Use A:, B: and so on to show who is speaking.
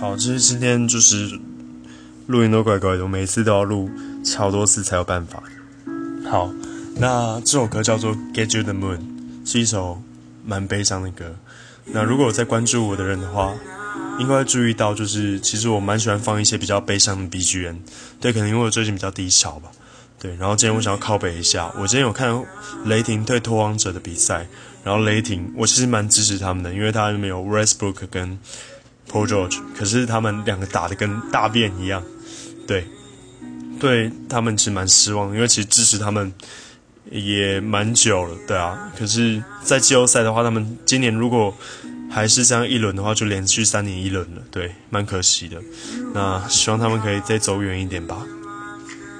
A: 好，其实今天就是录音都怪怪的，我每次都要录超多次才有办法。好，那这首歌叫做《Get You the Moon》，是一首蛮悲伤的歌。那如果有在关注我的人的话，应该会注意到，就是其实我蛮喜欢放一些比较悲伤的 BGM。对，可能因为我最近比较低潮吧。对，然后今天我想要靠北一下，我今天有看雷霆对拓荒者的比赛，然后雷霆我其实蛮支持他们的，因为他们有 Westbrook 跟 Paul George，可是他们两个打的跟大便一样，对，对他们其实蛮失望，因为其实支持他们也蛮久了，对啊，可是，在季后赛的话，他们今年如果还是这样一轮的话，就连续三年一轮了，对，蛮可惜的。那希望他们可以再走远一点吧。